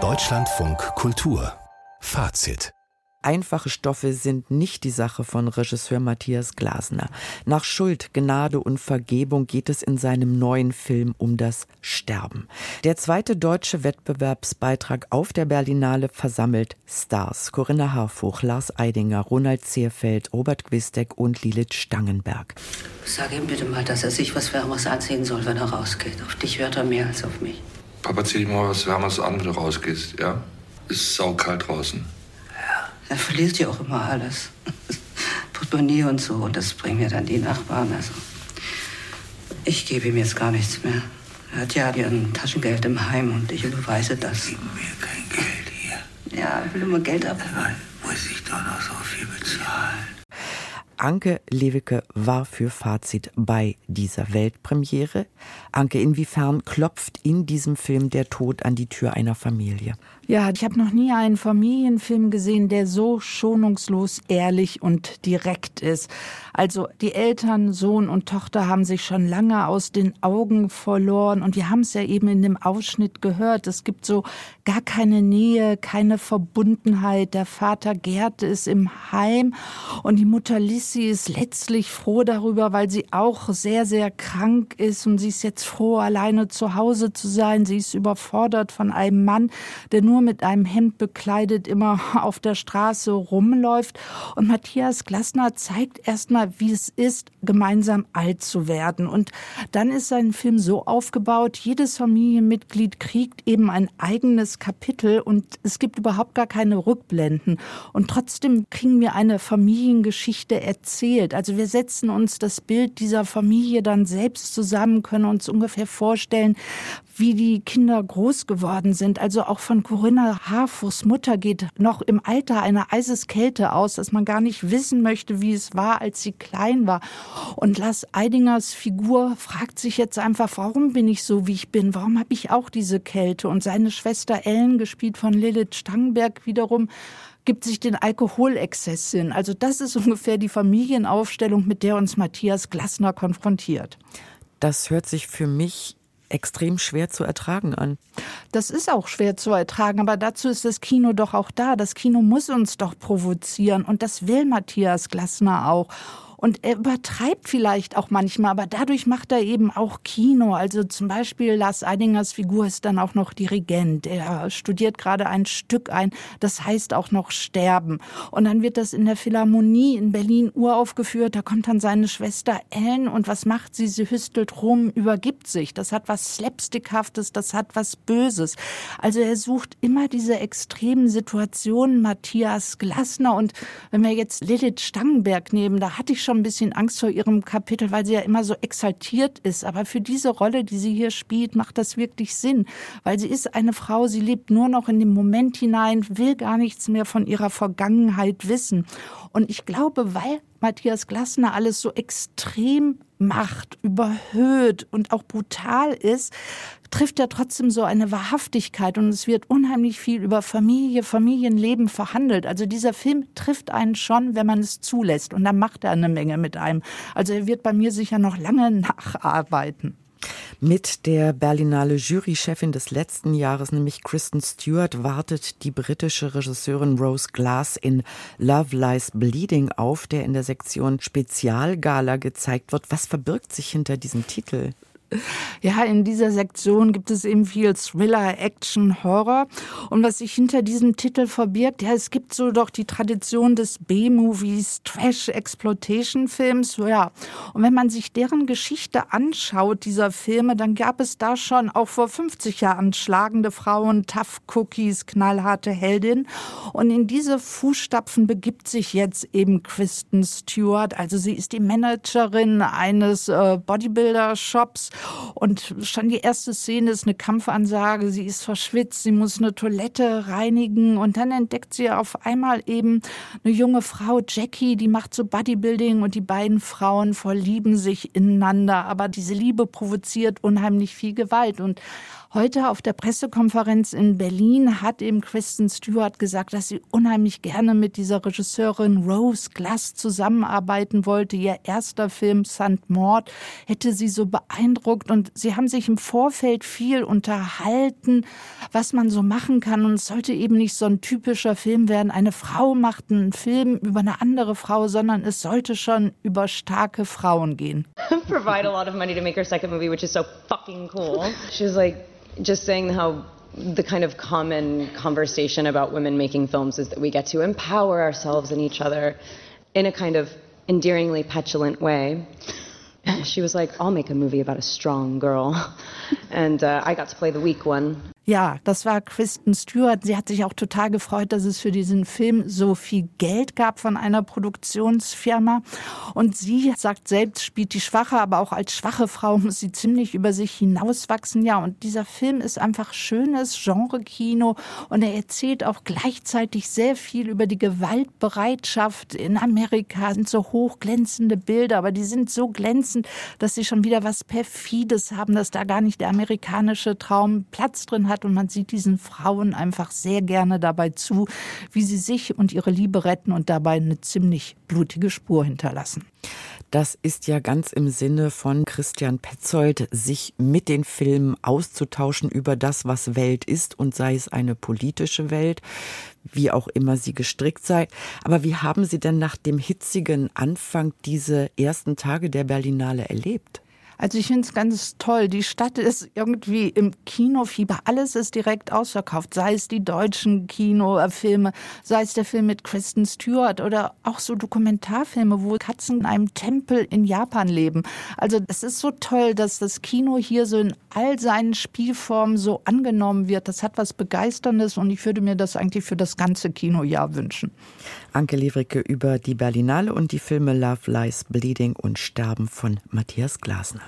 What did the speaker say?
Deutschlandfunk Kultur Fazit Einfache Stoffe sind nicht die Sache von Regisseur Matthias Glasner. Nach Schuld, Gnade und Vergebung geht es in seinem neuen Film um das Sterben. Der zweite deutsche Wettbewerbsbeitrag auf der Berlinale versammelt Stars. Corinna Harfuch, Lars Eidinger, Ronald Zierfeld, Robert Quistek und Lilith Stangenberg. Sag ihm bitte mal, dass er sich was Wärmeres anziehen soll, wenn er rausgeht. Auf dich hört er mehr als auf mich. Papa, zieh dir mal was Wärmeres an, wenn du rausgehst, ja? Ist saukalt draußen. Er verliert ja auch immer alles. Portemonnaie und so. Und das bringen mir dann die Nachbarn. Also, ich gebe ihm jetzt gar nichts mehr. Er hat ja ein Taschengeld im Heim und ich überweise das. Gib mir kein Geld hier. Ja, ich will immer Geld ab. Anke Lewicke war für Fazit bei dieser Weltpremiere. Anke, inwiefern klopft in diesem Film der Tod an die Tür einer Familie? Ja, ich habe noch nie einen Familienfilm gesehen, der so schonungslos ehrlich und direkt ist. Also die Eltern, Sohn und Tochter haben sich schon lange aus den Augen verloren und wir haben es ja eben in dem Ausschnitt gehört. Es gibt so gar keine Nähe, keine Verbundenheit. Der Vater Gerd ist im Heim und die Mutter Lissy ist letztlich froh darüber, weil sie auch sehr, sehr krank ist und sie ist jetzt froh, alleine zu Hause zu sein. Sie ist überfordert von einem Mann, der nur mit einem Hemd bekleidet immer auf der Straße rumläuft. Und Matthias Glasner zeigt erstmal, wie es ist, gemeinsam alt zu werden. Und dann ist sein Film so aufgebaut, jedes Familienmitglied kriegt eben ein eigenes Kapitel und es gibt überhaupt gar keine Rückblenden. Und trotzdem kriegen wir eine Familiengeschichte erzählt. Also wir setzen uns das Bild dieser Familie dann selbst zusammen, können uns ungefähr vorstellen, wie die Kinder groß geworden sind. Also auch von Corinna Harfuchs Mutter geht noch im Alter einer Eiseskälte aus, dass man gar nicht wissen möchte, wie es war, als sie klein war. Und Lars Eidingers Figur fragt sich jetzt einfach, warum bin ich so, wie ich bin? Warum habe ich auch diese Kälte? Und seine Schwester Ellen, gespielt von Lilith Stangenberg, wiederum gibt sich den Alkoholexzess hin. Also das ist ungefähr die Familienaufstellung, mit der uns Matthias Glasner konfrontiert. Das hört sich für mich extrem schwer zu ertragen an. Das ist auch schwer zu ertragen, aber dazu ist das Kino doch auch da. Das Kino muss uns doch provozieren und das will Matthias Glasner auch. Und er übertreibt vielleicht auch manchmal, aber dadurch macht er eben auch Kino. Also zum Beispiel Lars Eidingers Figur ist dann auch noch Dirigent. Er studiert gerade ein Stück ein, das heißt auch noch Sterben. Und dann wird das in der Philharmonie in Berlin uraufgeführt. Da kommt dann seine Schwester Ellen und was macht sie? Sie hüstelt rum, übergibt sich. Das hat was Slapstickhaftes, das hat was Böses. Also er sucht immer diese extremen Situationen. Matthias Glasner und wenn wir jetzt Lilith Stangenberg nehmen, da hatte ich schon ein bisschen Angst vor ihrem Kapitel, weil sie ja immer so exaltiert ist. Aber für diese Rolle, die sie hier spielt, macht das wirklich Sinn, weil sie ist eine Frau, sie lebt nur noch in den Moment hinein, will gar nichts mehr von ihrer Vergangenheit wissen. Und ich glaube, weil Matthias Glasner alles so extrem macht, überhöht und auch brutal ist, trifft er trotzdem so eine Wahrhaftigkeit und es wird unheimlich viel über Familie, Familienleben verhandelt. Also dieser Film trifft einen schon, wenn man es zulässt und dann macht er eine Menge mit einem. Also er wird bei mir sicher noch lange nacharbeiten. Mit der Berlinale Jurychefin des letzten Jahres, nämlich Kristen Stewart, wartet die britische Regisseurin Rose Glass in Love Lies Bleeding auf, der in der Sektion Spezialgala gezeigt wird. Was verbirgt sich hinter diesem Titel? Ja, in dieser Sektion gibt es eben viel Thriller, Action, Horror. Und was sich hinter diesem Titel verbirgt, ja, es gibt so doch die Tradition des B-Movies, Trash-Exploitation-Films, ja. Und wenn man sich deren Geschichte anschaut, dieser Filme, dann gab es da schon auch vor 50 Jahren schlagende Frauen, Tough Cookies, knallharte Heldin. Und in diese Fußstapfen begibt sich jetzt eben Kristen Stewart. Also sie ist die Managerin eines äh, Bodybuilder-Shops und schon die erste Szene ist eine Kampfansage. Sie ist verschwitzt, sie muss eine Toilette reinigen und dann entdeckt sie auf einmal eben eine junge Frau, Jackie, die macht so Bodybuilding und die beiden Frauen verlieben sich ineinander. Aber diese Liebe provoziert unheimlich viel Gewalt und Heute auf der Pressekonferenz in Berlin hat eben Kristen Stewart gesagt, dass sie unheimlich gerne mit dieser Regisseurin Rose Glass zusammenarbeiten wollte. Ihr erster Film St. Maud hätte sie so beeindruckt und sie haben sich im Vorfeld viel unterhalten, was man so machen kann und es sollte eben nicht so ein typischer Film werden. Eine Frau macht einen Film über eine andere Frau, sondern es sollte schon über starke Frauen gehen. Provide a lot of money to make her second movie, which is so fucking cool. She's like just saying how the kind of common conversation about women making films is that we get to empower ourselves and each other in a kind of endearingly petulant way. She was like, I'll make a movie about a strong girl. And uh, I got to play the weak one. Ja, das war Kristen Stewart. Sie hat sich auch total gefreut, dass es für diesen Film so viel Geld gab von einer Produktionsfirma. Und sie sagt selbst, spielt die Schwache, aber auch als schwache Frau muss sie ziemlich über sich hinauswachsen. Ja, und dieser Film ist einfach schönes Genre-Kino und er erzählt auch gleichzeitig sehr viel über die Gewaltbereitschaft in Amerika. Es sind so hochglänzende Bilder, aber die sind so glänzend, dass sie schon wieder was Perfides haben, dass da gar nicht der amerikanische Traum Platz drin hat hat und man sieht diesen Frauen einfach sehr gerne dabei zu, wie sie sich und ihre Liebe retten und dabei eine ziemlich blutige Spur hinterlassen. Das ist ja ganz im Sinne von Christian Petzold, sich mit den Filmen auszutauschen über das, was Welt ist und sei es eine politische Welt, wie auch immer sie gestrickt sei. Aber wie haben Sie denn nach dem hitzigen Anfang diese ersten Tage der Berlinale erlebt? Also ich finde es ganz toll. Die Stadt ist irgendwie im Kinofieber. Alles ist direkt ausverkauft. Sei es die deutschen Kinofilme, sei es der Film mit Kristen Stewart oder auch so Dokumentarfilme, wo Katzen in einem Tempel in Japan leben. Also es ist so toll, dass das Kino hier so in all seinen Spielformen so angenommen wird. Das hat was Begeisterndes und ich würde mir das eigentlich für das ganze Kinojahr wünschen. Anke Levricke über die Berlinale und die Filme Love, Lies, Bleeding und Sterben von Matthias Glasner.